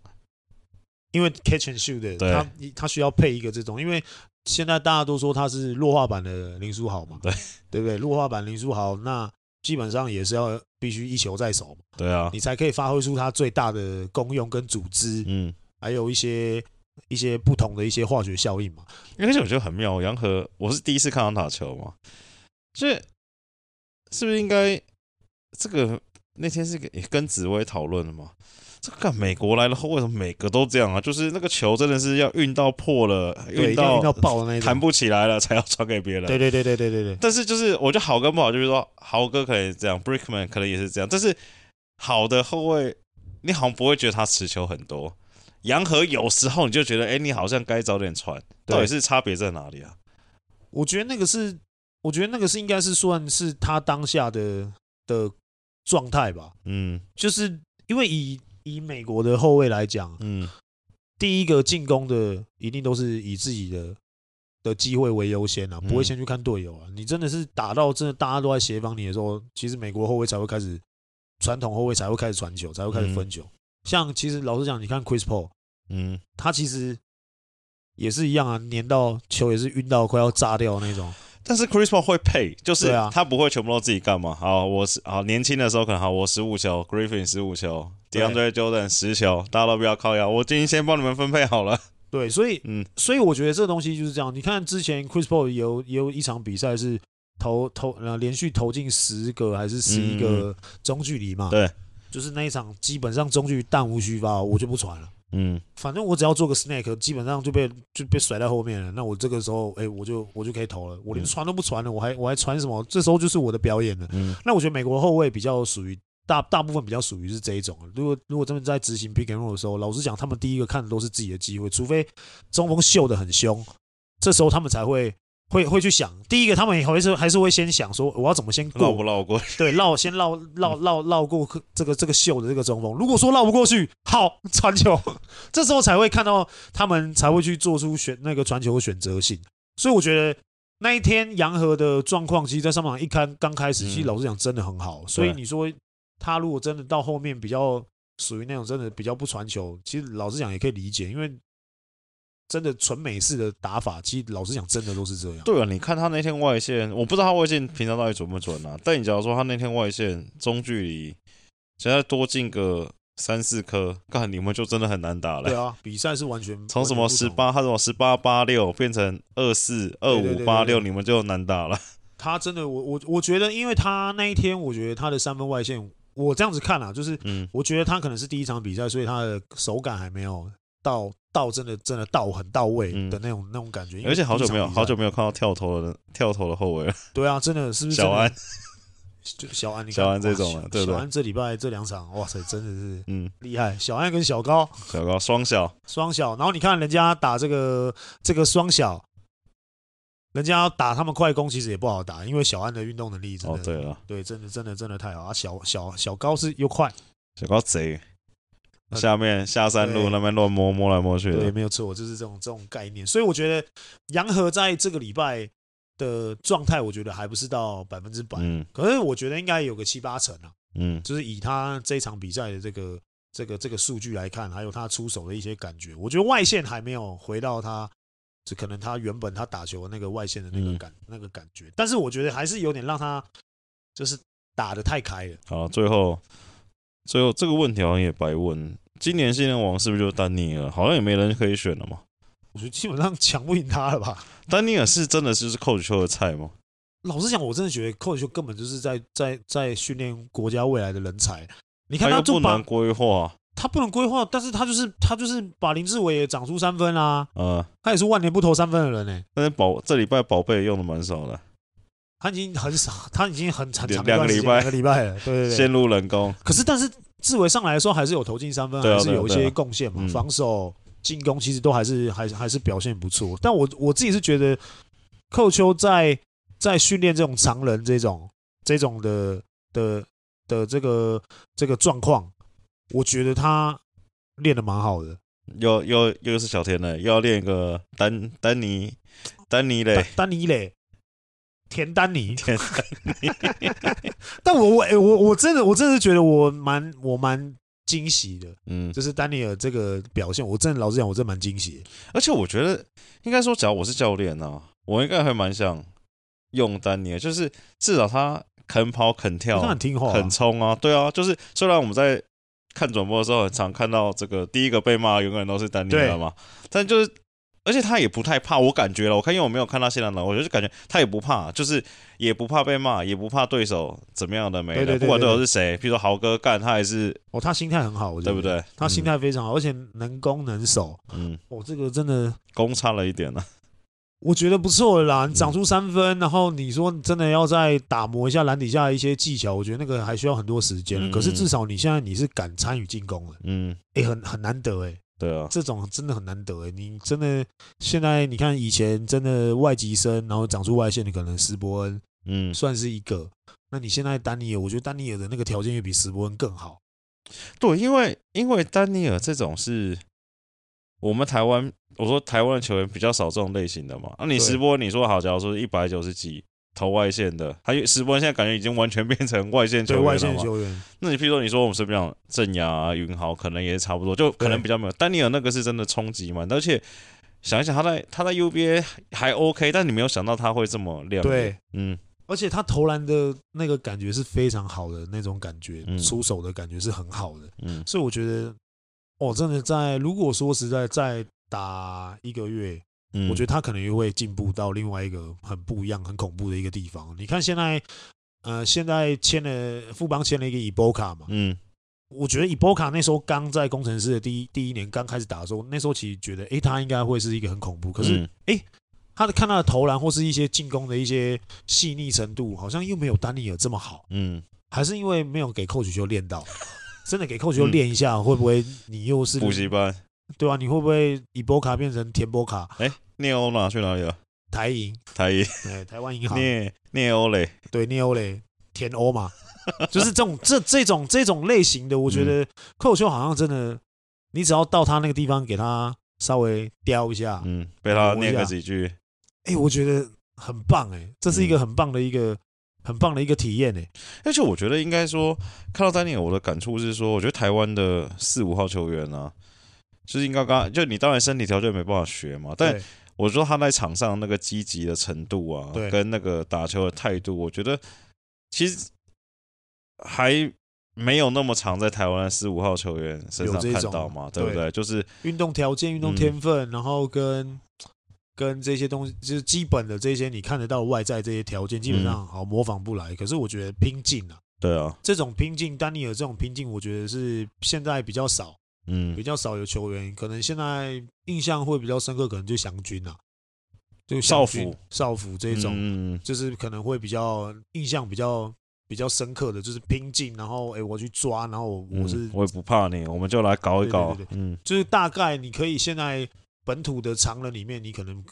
因为 catch and shoot 的，对他他需要配一个这种，因为现在大家都说他是弱化版的林书豪嘛，对对不对？弱化版林书豪，那基本上也是要必须一球在手嘛，对啊，你才可以发挥出它最大的功用跟组织，嗯，还有一些。一些不同的一些化学效应嘛，而且我觉得很妙。杨和，我是第一次看到打球嘛，这是不是应该这个那天是跟紫薇讨论的嘛？这个美国来了后为什么每个都这样啊？就是那个球真的是要运到破了，运到运到爆的那种，弹不起来了才要传给别人。对对对对对对对。但是就是我觉得好跟不好，就是说豪哥可能这样，Brickman 可能也是这样。但是好的后卫，你好像不会觉得他持球很多。杨和有时候你就觉得，哎、欸，你好像该早点传，到底是差别在哪里啊？我觉得那个是，我觉得那个是应该是算是他当下的的状态吧。嗯，就是因为以以美国的后卫来讲，嗯，第一个进攻的一定都是以自己的的机会为优先啊，不会先去看队友啊。嗯、你真的是打到真的大家都在协防你的时候，其实美国后卫才会开始，传统后卫才会开始传球，才会开始分球。嗯像其实老实讲，你看 Chris Paul，嗯，他其实也是一样啊，粘到球也是晕到快要炸掉那种。但是 Chris Paul 会配，就是他不会全部都自己干嘛。好，我是好年轻的时候可能好，我十五球，Griffin 十五球，DeAndre Jordan 十球，大家都不要靠腰，我今天先帮你们分配好了。对，所以 嗯，所以我觉得这个东西就是这样。你看之前 Chris Paul 有有一场比赛是投投呃连续投进十个还是十一个中距离嘛？对，就是那一场基本上中距离弹无虚发，我就不传了。嗯，反正我只要做个 snake，基本上就被就被甩在后面了。那我这个时候，哎、欸，我就我就可以投了。我连传都不传了，我还我还传什么？这时候就是我的表演了。嗯，那我觉得美国后卫比较属于大大部分比较属于是这一种。如果如果真的在执行 pick and roll 的时候，老实讲，他们第一个看的都是自己的机会，除非中锋秀的很凶，这时候他们才会。会会去想，第一个他们还是还是会先想说，我要怎么先绕不绕过去？对，绕先绕绕绕绕过这个这个秀的这个中锋。如果说绕不过去，好传球，这时候才会看到他们才会去做出选那个传球的选择性。所以我觉得那一天杨和的状况，其实在上场一开刚开始，其实老实讲真的很好。所以你说他如果真的到后面比较属于那种真的比较不传球，其实老实讲也可以理解，因为。真的纯美式的打法，其实老实讲，真的都是这样。对啊，你看他那天外线，我不知道他外线平常到底准不准啊。但你假如说他那天外线中距离，现在多进个三四颗，干你们就真的很难打了。对啊，比赛是完全 从什么十八，他什么十八八六变成二四二五八六，你们就难打了。他真的，我我我觉得，因为他那一天，我觉得他的三分外线，我这样子看啊，就是，嗯，我觉得他可能是第一场比赛，所以他的手感还没有到。到真的真的到很到位的那种、嗯、那种感觉，而且好久没有好久没有看到跳投的跳投的后卫了。对啊，真的是不是小安？就小安，你小安这种对，小安这礼拜这两场，哇塞，真的是嗯厉害。小安跟小高，小高双小双小，然后你看人家打这个这个双小，人家要打他们快攻，其实也不好打，因为小安的运动能力真的，哦对了，对，真的真的真的太好啊。小小小高是又快，小高贼。下面下山路那边乱摸摸来摸去的，对，没有错，就是这种这种概念。所以我觉得杨和在这个礼拜的状态，我觉得还不是到百分之百，嗯，可是我觉得应该有个七八成啊，嗯，就是以他这场比赛的这个这个这个数据来看，还有他出手的一些感觉，我觉得外线还没有回到他，就可能他原本他打球的那个外线的那个感、嗯、那个感觉，但是我觉得还是有点让他就是打的太开了。好，最后。最后这个问题好像也白问，今年新人王是不是就丹尼尔？好像也没人可以选了嘛。我觉得基本上抢不赢他了吧。丹尼尔是真的就是 Coach 邱的菜吗？老实讲，我真的觉得 Coach 邱根本就是在在在训练国家未来的人才。你看他就不难规划，他不能规划，但是他就是他就是把林志伟也长出三分啊。呃，他也是万年不投三分的人呢、欸。但是宝这礼拜宝贝用的蛮少的。他已经很少，他已经很长两个礼拜，两个礼拜了，对对对，陷入冷宫。可是，但是志伟上来的时候还是有投进三分，还是有一些贡献嘛。防守、进攻其实都还是还还是表现不错。但我我自己是觉得，寇秋在在训练这种常人这种这种的的的这个这个状况，我觉得他练的蛮好的。又又又是小田了，又要练一个丹丹尼丹尼嘞，丹尼嘞。田丹尼，田丹尼，但我我我我真的我真的觉得我蛮我蛮惊喜的，嗯，就是丹尼尔这个表现，我真的老实讲，我真的蛮惊喜。而且我觉得应该说，只要我是教练呢，我应该还蛮想用丹尼尔，就是至少他肯跑肯跳，他很听话，肯冲啊，对啊，就是虽然我们在看转播的时候很常看到这个第一个被骂永远都是丹尼尔嘛，但就是。而且他也不太怕，我感觉了。我看，因为我没有看到现场的，我就是感觉他也不怕，就是也不怕被骂，也不怕对手怎么样的没的。不管对手是谁，譬如说豪哥干，他还是哦，他心态很好，对不对？他心态非常好，而且能攻能守。嗯，哦，这个真的攻差了一点呢。我觉得不错了啦，你长出三分，然后你说你真的要再打磨一下篮底下一些技巧，我觉得那个还需要很多时间。可是至少你现在你是敢参与进攻了，嗯，哎，很很难得哎。对啊，这种真的很难得诶。你真的现在你看以前真的外籍生，然后长出外线，的可能斯伯恩，嗯，算是一个。那你现在丹尼尔，我觉得丹尼尔的那个条件也比斯伯恩更好。对，因为因为丹尼尔这种是我们台湾，我说台湾的球员比较少这种类型的嘛。那你石波，你说好，假如说一百九十几。投外线的，还有史波现在感觉已经完全变成外线球员了嘛？外线球员。那你譬如说，你说我们是不是讲郑雅啊、云豪，可能也差不多，就可能比较没有。丹尼尔那个是真的冲击嘛，而且想一想，他在他在 UBA 还 OK，但你没有想到他会这么亮。对，嗯，而且他投篮的那个感觉是非常好的那种感觉，嗯、出手的感觉是很好的。嗯，所以我觉得，哦，真的在如果说实在再打一个月，嗯、我觉得他可能又会进步到另外一个很不一样、很恐怖的一个地方。你看现在，呃，现在签了富邦签了一个伊波卡嘛，嗯。我觉得伊波卡那时候刚在工程师的第一第一年刚开始打的时候，那时候其实觉得，哎，他应该会是一个很恐怖。可是，哎、嗯，他的看他的投篮或是一些进攻的一些细腻程度，好像又没有丹尼尔这么好。嗯，还是因为没有给 coach 就练到，真的给 coach 又练一下，嗯、会不会你又是补习班？对啊，你会不会以波卡变成田波卡？哎，聂欧哪去哪里了？台银，台银，对，台湾银行。聂聂欧嘞？对，聂欧嘞，田欧嘛。就是这种这这种这种类型的，我觉得扣球好像真的，你只要到他那个地方，给他稍微雕一下，嗯，被他念个几句，哎，我觉得很棒哎，这是一个很棒的一个很棒的一个体验呢。而且我觉得应该说，看到丹尼尔，我的感触是说，我觉得台湾的四五号球员啊，就是应该刚就你当然身体条件没办法学嘛，但我说他在场上那个积极的程度啊，跟那个打球的态度，我觉得其实。还没有那么常在台湾的四五号球员身上看到嘛，对不对？就是运动条件、运动天分，然后跟跟这些东西，就是基本的这些你看得到外在这些条件，基本上好模仿不来。可是我觉得拼劲啊，对啊，这种拼劲，丹尼尔这种拼劲，我觉得是现在比较少，嗯，比较少有球员，可能现在印象会比较深刻，可能就祥军啊，就少辅、少辅这种，就是可能会比较印象比较。比较深刻的就是拼劲，然后哎，我去抓，然后我是、嗯、我也不怕你，我们就来搞一搞。嗯，就是大概你可以现在本土的常人里面，你可能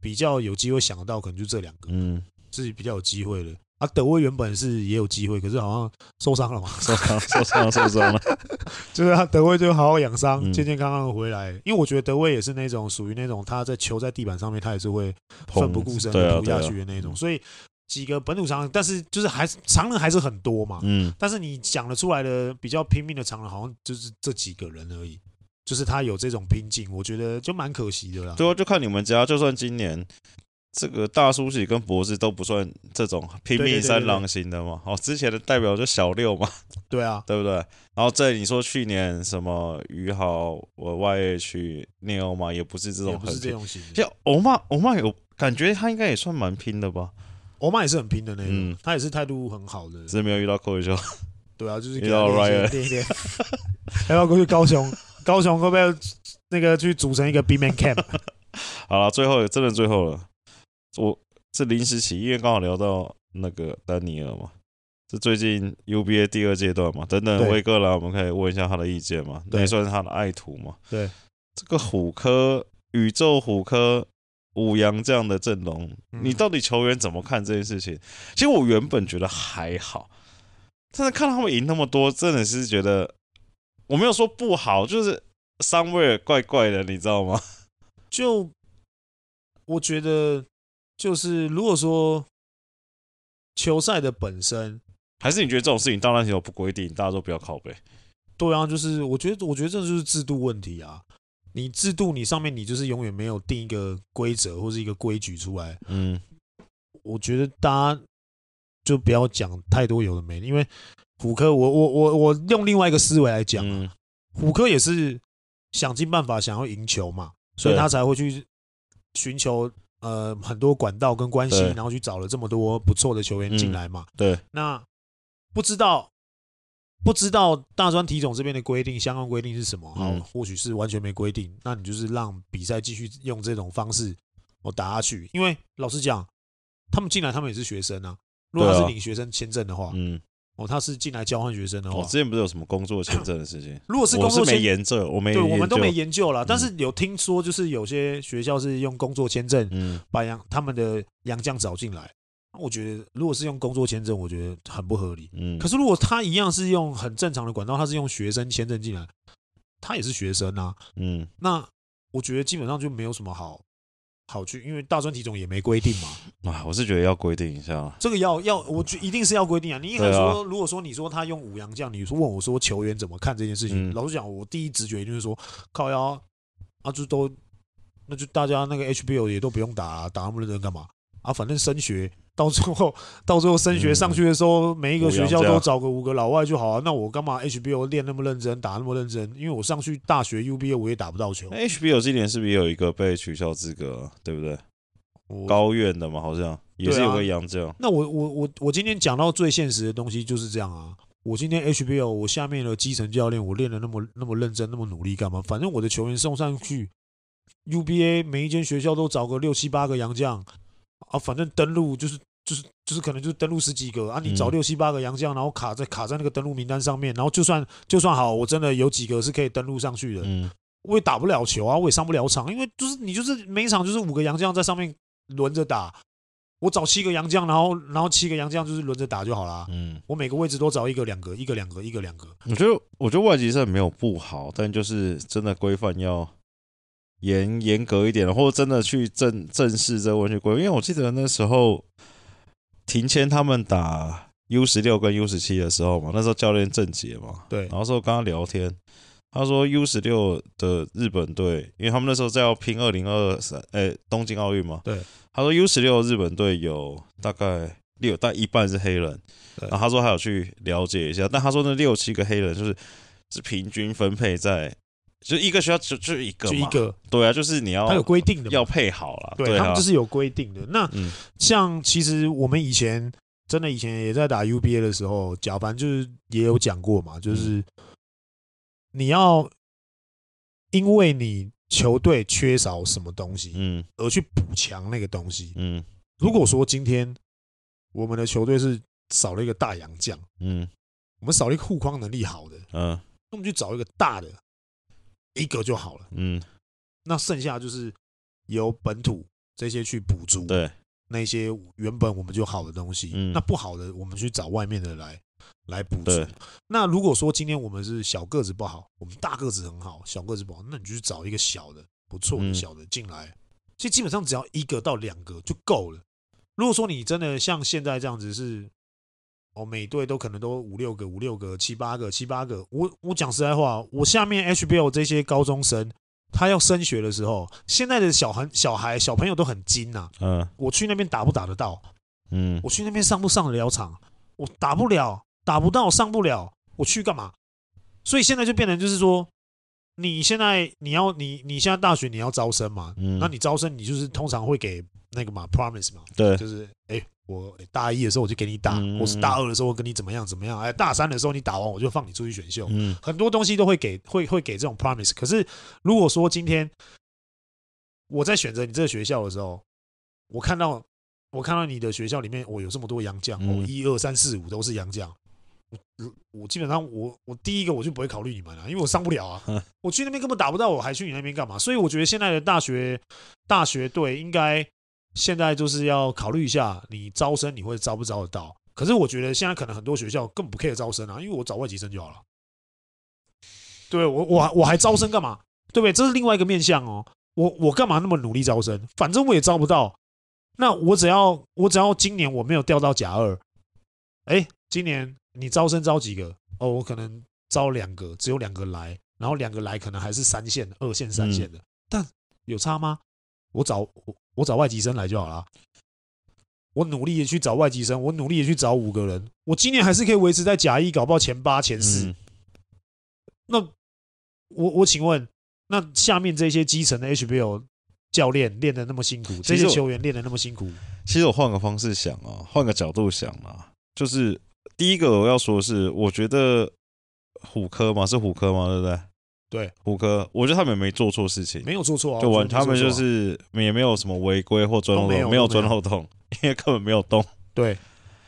比较有机会想得到，可能就这两个，嗯，是比较有机会的。啊，德威原本是也有机会，可是好像受伤了嘛，受伤受伤受伤了。就是他德威就好好养伤，健健康康的回来。因为我觉得德威也是那种属于那种他在球在地板上面，他也是会奋不顾身的扑下去的那种，所以。几个本土常人，但是就是还是常人还是很多嘛。嗯，但是你讲得出来的比较拼命的常人，好像就是这几个人而已。就是他有这种拼劲，我觉得就蛮可惜的啦。对啊就看你们家，就算今年这个大叔喜跟博士都不算这种拼命三郎型的嘛。哦，之前的代表就小六嘛。对啊，对不对？然后在你说去年什么于豪，我 YH 内欧嘛，也不是这种，不是这种型。像欧妈，欧妈有感觉他应该也算蛮拼的吧。欧曼也是很拼的那种，嗯、他也是态度很好的，只是没有遇到扣球。对啊，就是 遇到 Ryan 练一练，要不要过去高雄？高雄会不会那个去组成一个 B Man Camp？好了，最后真的最后了，我是临时起意，因为刚好聊到那个丹尼尔嘛，是最近 UBA 第二阶段嘛，等等威哥来，我们可以问一下他的意见嘛，那也算是他的爱徒嘛。对，这个虎科宇宙虎科。五羊这样的阵容，你到底球员怎么看这件事情？其实我原本觉得还好，但是看到他们赢那么多，真的是觉得我没有说不好，就是 somewhere 怪怪的，你知道吗？就我觉得，就是如果说球赛的本身，还是你觉得这种事情当然有不规定，大家都不要靠背。对啊，就是我觉得，我觉得这就是制度问题啊。你制度，你上面你就是永远没有定一个规则或是一个规矩出来。嗯，我觉得大家就不要讲太多有的没的，因为虎科，我我我我用另外一个思维来讲，嗯，虎科也是想尽办法想要赢球嘛，所以他才会去寻求呃很多管道跟关系，然后去找了这么多不错的球员进来嘛。对，那不知道。不知道大专体总这边的规定，相关规定是什么？好，或许是完全没规定，那你就是让比赛继续用这种方式我打下去。因为老实讲，他们进来，他们也是学生啊。如果他是领学生签证的话，嗯，哦，他是进来交换学生的话，之前不是有什么工作签证的事情？如果是工作签证，没研究，我没，对，我们都没研究了。但是有听说，就是有些学校是用工作签证，嗯，把洋他们的洋将找进来。我觉得，如果是用工作签证，我觉得很不合理。嗯，可是如果他一样是用很正常的管道，他是用学生签证进来，他也是学生啊。嗯，那我觉得基本上就没有什么好好去，因为大专体总也没规定嘛。啊，我是觉得要规定一下，这个要要，我觉一定是要规定啊。你一开始说，如果说你说他用五羊将，你说问我说球员怎么看这件事情？老实讲，我第一直觉一定是说靠腰啊，就都。那就大家那个 HBO 也都不用打啊，打那么认真干嘛啊？反正升学到最后，到最后升学上去的时候，嗯、每一个学校都找个五个老外就好啊。那我干嘛 HBO 练那么认真，打那么认真？因为我上去大学 UBA 我也打不到球。HBO 今年是不是也有一个被取消资格，对不对？高院的嘛，好像也是有个洋将、啊。那我我我我今天讲到最现实的东西就是这样啊。我今天 HBO 我下面的基层教练，我练的那么那么认真，那么努力干嘛？反正我的球员送上去，UBA 每一间学校都找个六七八个洋将啊，反正登录就是就是就是可能就登录十几个啊，你找六七八个洋将，然后卡在卡在那个登录名单上面，然后就算就算好，我真的有几个是可以登录上去的，嗯，我也打不了球啊，我也上不了场，因为就是你就是每一场就是五个洋将在上面轮着打。我找七个洋将，然后然后七个洋将就是轮着打就好啦。嗯，我每个位置都找一个两个，一个两个，一个两个。我觉得我觉得外籍赛没有不好，但就是真的规范要严严格一点的，或者真的去正正视这个问题规。因为我记得那时候庭谦他们打 U 十六跟 U 十七的时候嘛，那时候教练郑杰嘛，对，然后说跟他聊天，他说 U 十六的日本队，因为他们那时候在要拼二零二三，哎，东京奥运嘛，对。他说 U 十六日本队有大概六，大一半是黑人。然后他说还有去了解一下，但他说那六七个黑人就是是平均分配在，就一个学校就就一个，就一个。对啊，就是你要他有规定的，要配好了。对，他们就是有规定的。那像其实我们以前真的以前也在打 UBA 的时候，贾凡就是也有讲过嘛，就是你要因为你。球队缺少什么东西，嗯，而去补强那个东西，嗯。如果说今天我们的球队是少了一个大洋将，嗯，我们少了一个护框能力好的，嗯，那我们就找一个大的，一个就好了，嗯。那剩下就是由本土这些去补足，对，那些原本我们就好的东西，嗯，那不好的我们去找外面的来。来补足。那如果说今天我们是小个子不好，我们大个子很好，小个子不好，那你就去找一个小的不错的小的进来。其实基本上只要一个到两个就够了。如果说你真的像现在这样子是，哦，每队都可能都五六个、五六个、七八个、七八个。我我讲实在话，我下面 HBO 这些高中生，他要升学的时候，现在的小孩、小孩、小朋友都很精呐。嗯，我去那边打不打得到？嗯，我去那边上不上得了场？我打不了。打不到，上不了，我去干嘛？所以现在就变成就是说，你现在你要你你现在大学你要招生嘛，嗯，那你招生你就是通常会给那个嘛，promise 嘛，对，就是哎、欸，我大一的时候我就给你打，嗯、或是大二的时候我跟你怎么样怎么样，哎，大三的时候你打完我就放你出去选秀，嗯，很多东西都会给会会给这种 promise。可是如果说今天我在选择你这个学校的时候，我看到我看到你的学校里面我有这么多洋将，哦，一二三四五都是洋将。我我基本上我我第一个我就不会考虑你们了，因为我上不了啊。我去那边根本打不到，我还去你那边干嘛？所以我觉得现在的大学大学队应该现在就是要考虑一下，你招生你会招不招得到？可是我觉得现在可能很多学校更不 care 招生啊，因为我找外籍生就好了。对我我我还招生干嘛？对不对？这是另外一个面向哦。我我干嘛那么努力招生？反正我也招不到。那我只要我只要今年我没有掉到甲二，哎，今年。你招生招几个？哦，我可能招两个，只有两个来，然后两个来可能还是三线、二线、三线的，但有差吗？我找我我找外籍生来就好了。我努力的去找外籍生，我努力的去找五个人，我今年还是可以维持在甲一，搞不好前八、前四。那我我请问，那下面这些基层的 HBO 教练练的那么辛苦，这些球员练的那么辛苦，其实我换个方式想啊，换个角度想啊，就是。第一个我要说的是，我觉得虎科嘛，是虎科嘛，对不对？对，虎科，我觉得他们也没做错事情，没有做错啊，就完，他们就是也没有什么违规或钻漏洞，没有钻漏洞，因为根本没有动。对，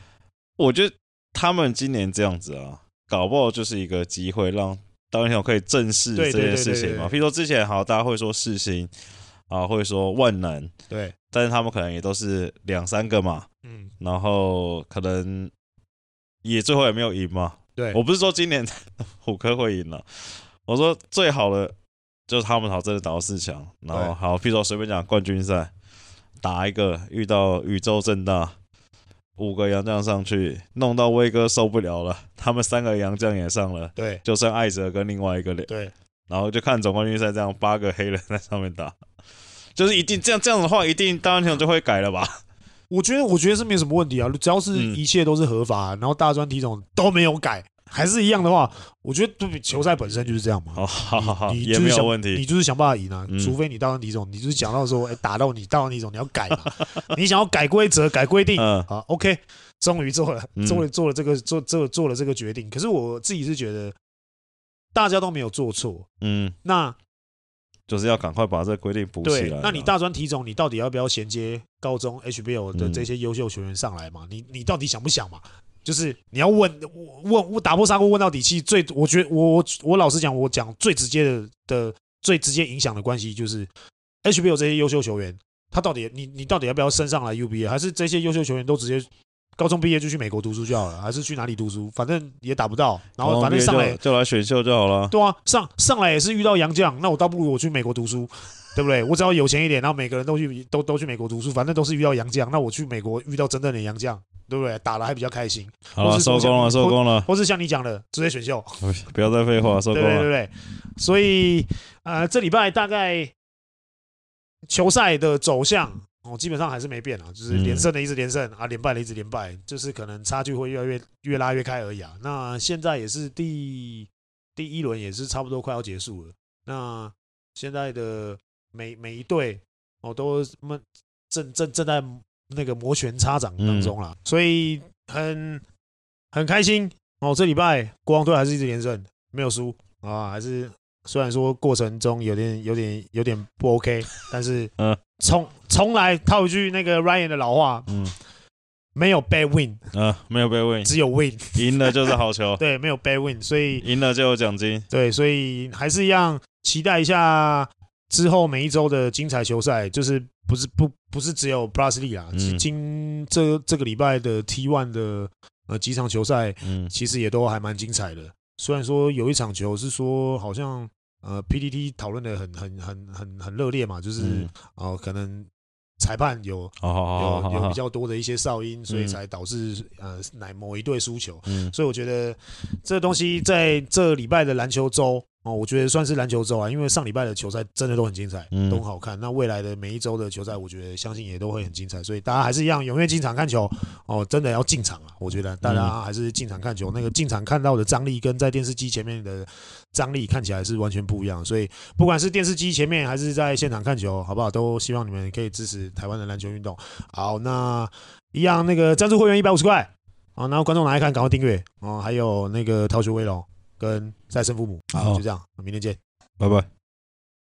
我觉得他们今年这样子啊，搞不好就是一个机会，让当天我可以正视这件事情嘛。譬如说之前好，大家会说世新啊，会说万能，对，但是他们可能也都是两三个嘛，嗯，然后可能。也最后也没有赢嘛？对，我不是说今年 虎科会赢了，我说最好的就是他们好真的打到四强，然后好，譬如说随便讲冠军赛打一个遇到宇宙正大五个洋将上去，弄到威哥受不了了，他们三个洋将也上了，对，就剩艾泽跟另外一个人，对，然后就看总冠军赛这样八个黑人在上面打，就是一定这样这样的话，一定大专体总就会改了吧？我觉得我觉得是没什么问题啊，只要是一切都是合法，然后大专体总都没有改。还是一样的话，我觉得对球赛本身就是这样嘛。好好好好，你也没有问题。你就是想办法赢啊，除非你大专体总，你就是讲到说，哎，打到你大专体总，你要改嘛。你想要改规则、改规定，好，OK，终于做了，终于做了这个做做做了这个决定。可是我自己是觉得，大家都没有做错，嗯，那就是要赶快把这个规定补起来。那你大专体总，你到底要不要衔接高中 HBL 的这些优秀球员上来嘛？你你到底想不想嘛？就是你要问问我打破砂锅问到底，其实最我觉得我我老实讲，我讲最直接的的最直接影响的关系就是 HBO 这些优秀球员，他到底你你到底要不要升上来？UBA，还是这些优秀球员都直接高中毕业就去美国读书就好了，还是去哪里读书，反正也打不到，然后反正上来就，就来选秀就好了。对啊，上上来也是遇到洋将，那我倒不如我去美国读书，对不对？我只要有钱一点，然后每个人都去都都去美国读书，反正都是遇到洋将，那我去美国遇到真正的洋将。对不对？打了还比较开心。好了，收工了，收工了。或是像你讲的，直接选秀。不要再废话，收工了。对对对。所以，呃，这礼拜大概球赛的走向，哦，基本上还是没变啊，就是连胜的一直连胜啊，连败的一直连败，就是可能差距会越来越越拉越开而已啊。那现在也是第第一轮，也是差不多快要结束了。那现在的每每一队哦，都们正正正在。那个摩拳擦掌当中了，所以很很开心哦。这礼拜国王队还是一直连胜，没有输啊。还是虽然说过程中有点有点有点不 OK，但是嗯，从从来套一句那个 Ryan 的老话，嗯，没有 bad win，嗯，没有 bad win，只有 win，赢了就是好球。对，没有 bad win，所以赢了就有奖金。对，所以还是一样期待一下之后每一周的精彩球赛，就是。不是不不是只有 Plus League 啊，今这这个礼拜的 T One 的呃几场球赛，其实也都还蛮精彩的。虽然说有一场球是说好像呃 PDT 讨论的很很很很很热烈嘛，就是哦可能裁判有有有比较多的一些哨音，所以才导致呃乃某一队输球。所以我觉得这东西在这礼拜的篮球周。哦，我觉得算是篮球周啊，因为上礼拜的球赛真的都很精彩，都很好看。那未来的每一周的球赛，我觉得相信也都会很精彩。所以大家还是一样踊跃进场看球哦，真的要进场啊！我觉得大家还是进场看球，那个进场看到的张力跟在电视机前面的张力看起来是完全不一样。所以不管是电视机前面还是在现场看球，好不好？都希望你们可以支持台湾的篮球运动。好，那一样那个赞助会员一百五十块，好，然后观众来看赶快订阅哦，还有那个逃学威龙。跟再生父母，好，就这样，明天见，拜拜。